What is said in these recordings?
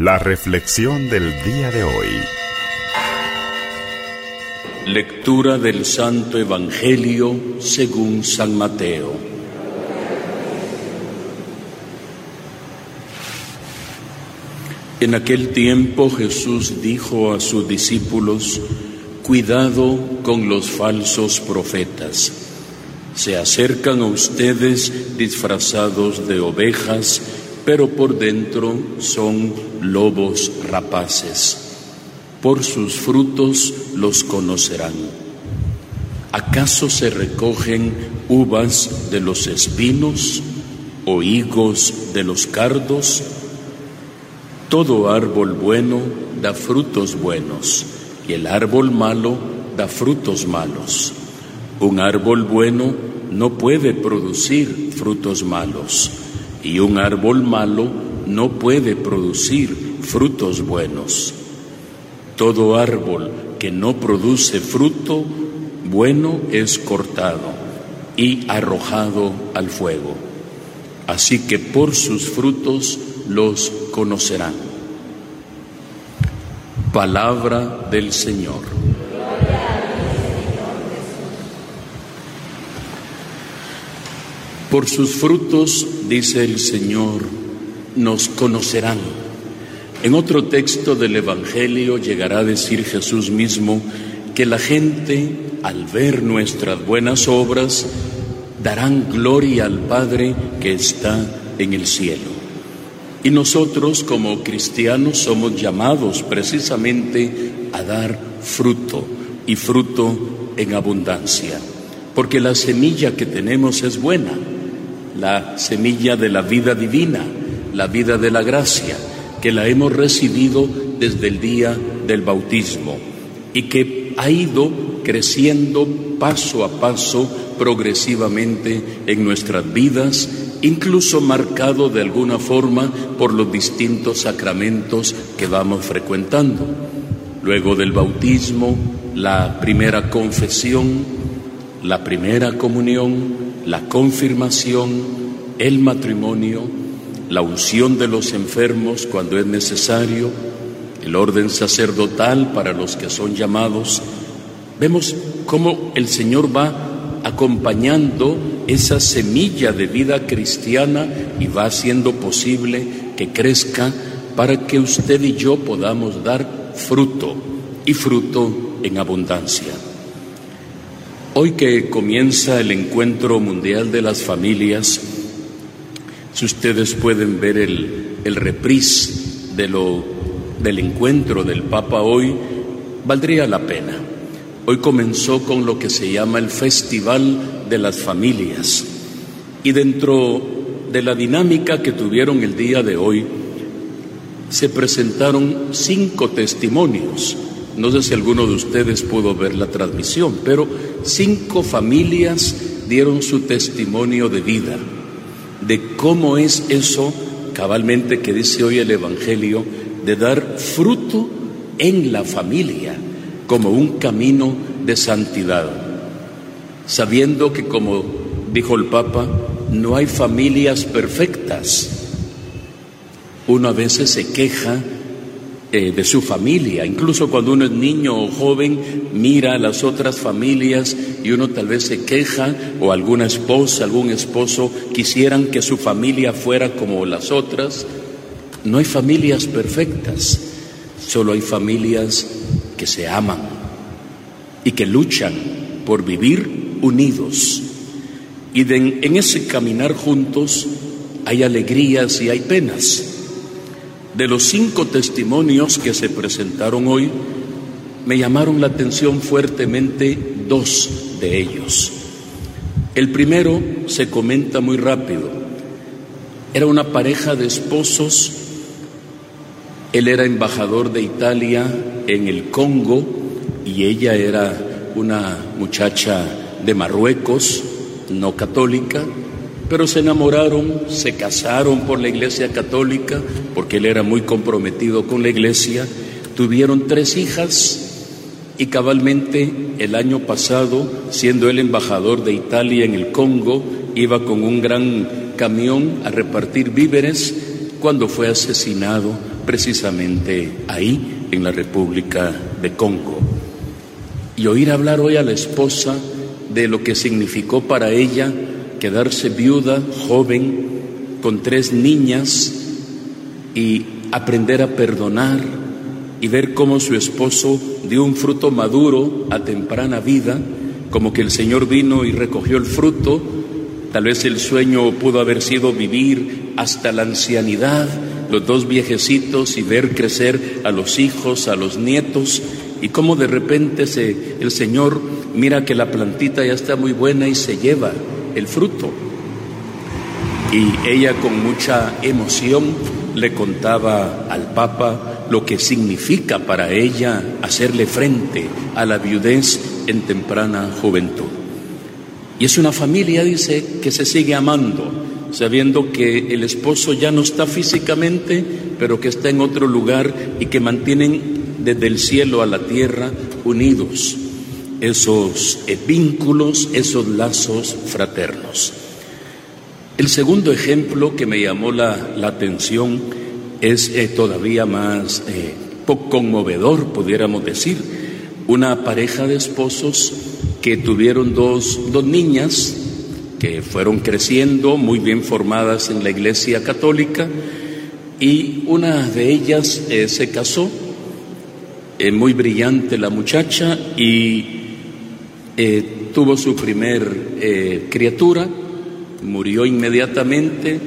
La reflexión del día de hoy. Lectura del Santo Evangelio según San Mateo. En aquel tiempo Jesús dijo a sus discípulos, Cuidado con los falsos profetas. Se acercan a ustedes disfrazados de ovejas, pero por dentro son lobos rapaces. Por sus frutos los conocerán. ¿Acaso se recogen uvas de los espinos o higos de los cardos? Todo árbol bueno da frutos buenos y el árbol malo da frutos malos. Un árbol bueno no puede producir frutos malos y un árbol malo no puede producir frutos buenos. Todo árbol que no produce fruto bueno es cortado y arrojado al fuego. Así que por sus frutos los conocerán. Palabra del Señor. Por sus frutos, dice el Señor, nos conocerán. En otro texto del Evangelio llegará a decir Jesús mismo que la gente, al ver nuestras buenas obras, darán gloria al Padre que está en el cielo. Y nosotros como cristianos somos llamados precisamente a dar fruto y fruto en abundancia, porque la semilla que tenemos es buena, la semilla de la vida divina, la vida de la gracia, que la hemos recibido desde el día del bautismo y que ha ido creciendo paso a paso progresivamente en nuestras vidas incluso marcado de alguna forma por los distintos sacramentos que vamos frecuentando. Luego del bautismo, la primera confesión, la primera comunión, la confirmación, el matrimonio, la unción de los enfermos cuando es necesario, el orden sacerdotal para los que son llamados. Vemos cómo el Señor va acompañando esa semilla de vida cristiana y va haciendo posible que crezca para que usted y yo podamos dar fruto y fruto en abundancia. Hoy que comienza el encuentro mundial de las familias, si ustedes pueden ver el, el reprise de lo, del encuentro del Papa hoy, valdría la pena. Hoy comenzó con lo que se llama el Festival de las Familias y dentro de la dinámica que tuvieron el día de hoy se presentaron cinco testimonios. No sé si alguno de ustedes pudo ver la transmisión, pero cinco familias dieron su testimonio de vida, de cómo es eso cabalmente que dice hoy el Evangelio, de dar fruto en la familia como un camino de santidad, sabiendo que, como dijo el Papa, no hay familias perfectas. Uno a veces se queja eh, de su familia, incluso cuando uno es niño o joven, mira a las otras familias y uno tal vez se queja o alguna esposa, algún esposo quisieran que su familia fuera como las otras. No hay familias perfectas, solo hay familias que se aman y que luchan por vivir unidos. Y en ese caminar juntos hay alegrías y hay penas. De los cinco testimonios que se presentaron hoy, me llamaron la atención fuertemente dos de ellos. El primero se comenta muy rápido. Era una pareja de esposos. Él era embajador de Italia en el Congo y ella era una muchacha de Marruecos, no católica, pero se enamoraron, se casaron por la iglesia católica, porque él era muy comprometido con la iglesia, tuvieron tres hijas y cabalmente el año pasado, siendo él embajador de Italia en el Congo, iba con un gran camión a repartir víveres cuando fue asesinado precisamente ahí, en la República de Congo. Y oír hablar hoy a la esposa de lo que significó para ella quedarse viuda, joven, con tres niñas y aprender a perdonar y ver cómo su esposo dio un fruto maduro a temprana vida, como que el Señor vino y recogió el fruto, tal vez el sueño pudo haber sido vivir hasta la ancianidad, los dos viejecitos y ver crecer a los hijos, a los nietos, y cómo de repente se, el Señor mira que la plantita ya está muy buena y se lleva el fruto. Y ella con mucha emoción le contaba al Papa lo que significa para ella hacerle frente a la viudez en temprana juventud. Y es una familia, dice, que se sigue amando, sabiendo que el esposo ya no está físicamente, pero que está en otro lugar y que mantienen desde el cielo a la tierra unidos esos eh, vínculos, esos lazos fraternos. El segundo ejemplo que me llamó la, atención es eh, todavía más eh, conmovedor, pudiéramos decir. Una pareja de esposos que tuvieron dos, dos niñas que fueron creciendo muy bien formadas en la iglesia católica y una de ellas se casó, muy brillante la muchacha y eh, tuvo su primer criatura, murió inmediatamente,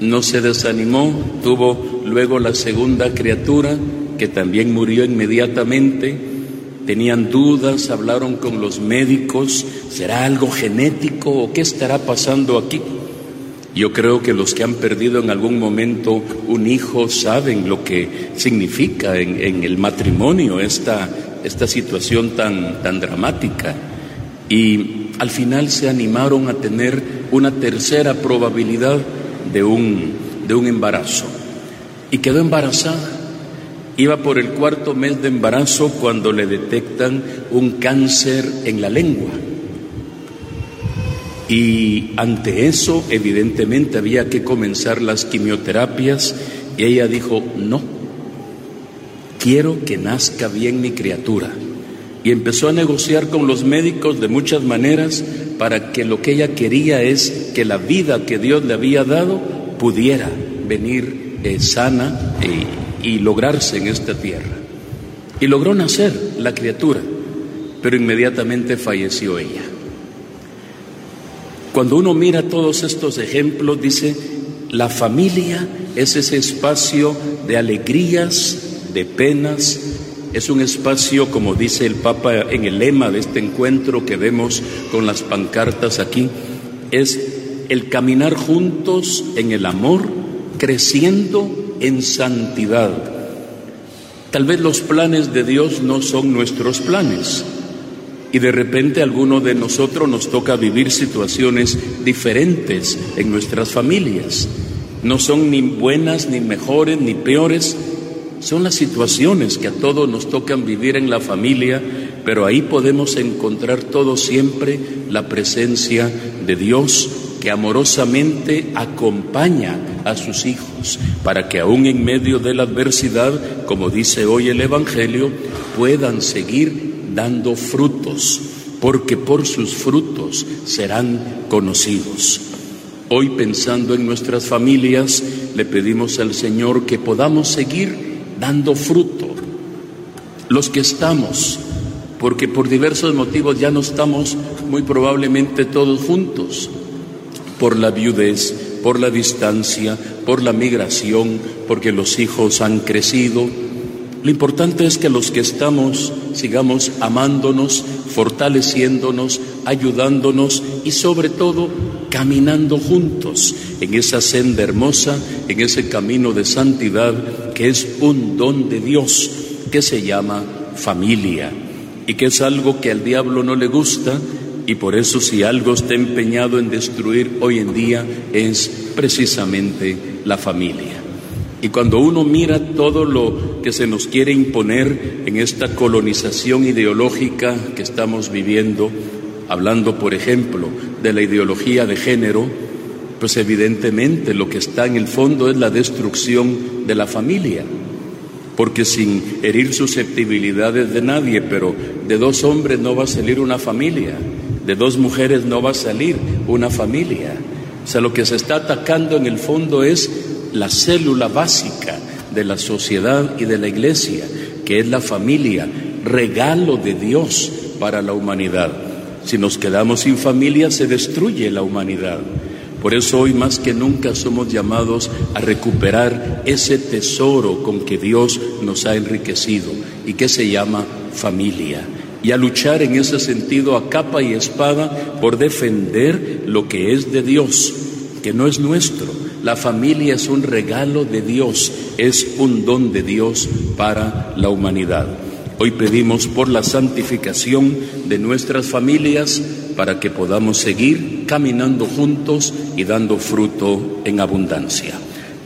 no se desanimó, tuvo luego la segunda criatura que también murió inmediatamente tenían dudas, hablaron con los médicos, ¿será algo genético o qué estará pasando aquí? Yo creo que los que han perdido en algún momento un hijo saben lo que significa en, el matrimonio esta, esta situación tan, tan dramática. Y al final se animaron a tener una tercera probabilidad de un, de un embarazo. Y quedó embarazada. Iba por el cuarto mes de embarazo cuando le detectan un cáncer en la lengua. Y ante eso, evidentemente, había que comenzar las quimioterapias y ella dijo, no, quiero que nazca bien mi criatura. Y empezó a negociar con los médicos de muchas maneras para que lo que ella quería es que la vida que Dios le había dado pudiera venir eh, sana y y lograrse en esta tierra. Y logró nacer la criatura, pero inmediatamente falleció ella. Cuando uno mira todos estos ejemplos, dice, la familia es ese espacio de alegrías, de penas, es un espacio, como dice el Papa en el lema de este encuentro que vemos con las pancartas aquí, es el caminar juntos en el amor, creciendo en santidad. Tal vez los planes de Dios no son nuestros planes y de repente alguno de nosotros nos toca vivir situaciones diferentes en nuestras familias. No son ni buenas, ni mejores, ni peores, son las situaciones que a todos nos tocan vivir en la familia, pero ahí podemos encontrar todo siempre la presencia de Dios que amorosamente acompaña a sus hijos para que aún en medio de la adversidad, como dice hoy el Evangelio, puedan seguir dando frutos, porque por sus frutos serán conocidos. Hoy pensando en nuestras familias, le pedimos al Señor que podamos seguir dando fruto. Los que estamos, porque por diversos motivos ya no estamos muy probablemente todos juntos, por la viudez, por la distancia, por la migración, porque los hijos han crecido. Lo importante es que los que estamos sigamos amándonos, fortaleciéndonos, ayudándonos y sobre todo caminando juntos en esa senda hermosa, en ese camino de santidad que es un don de Dios que se llama familia y que es algo que al diablo no le gusta y por eso si algo está empeñado en destruir hoy en día es precisamente la familia. Y cuando uno mira todo lo que se nos quiere imponer en esta colonización ideológica que estamos viviendo, hablando por ejemplo de la ideología de género, Pues evidentemente lo que está en el fondo es la destrucción de la familia, porque sin herir susceptibilidades de nadie, pero de dos hombres no va a salir una familia, de dos mujeres no va a salir una familia. O sea, lo que se está atacando en el fondo es la célula básica de la sociedad y de la iglesia, que es la familia, regalo de Dios para la humanidad. Si nos quedamos sin familia, se destruye la humanidad. Por eso hoy más que nunca somos llamados a recuperar ese tesoro con que Dios nos ha enriquecido y que se llama familia. Y a luchar en ese sentido a capa y espada por defender lo que es de Dios, que no es nuestro. La familia es un regalo de Dios, es un don de Dios para la humanidad. Hoy pedimos por la santificación de nuestras familias para que podamos seguir caminando juntos y dando fruto en abundancia.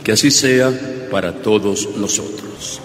Que así sea para todos nosotros.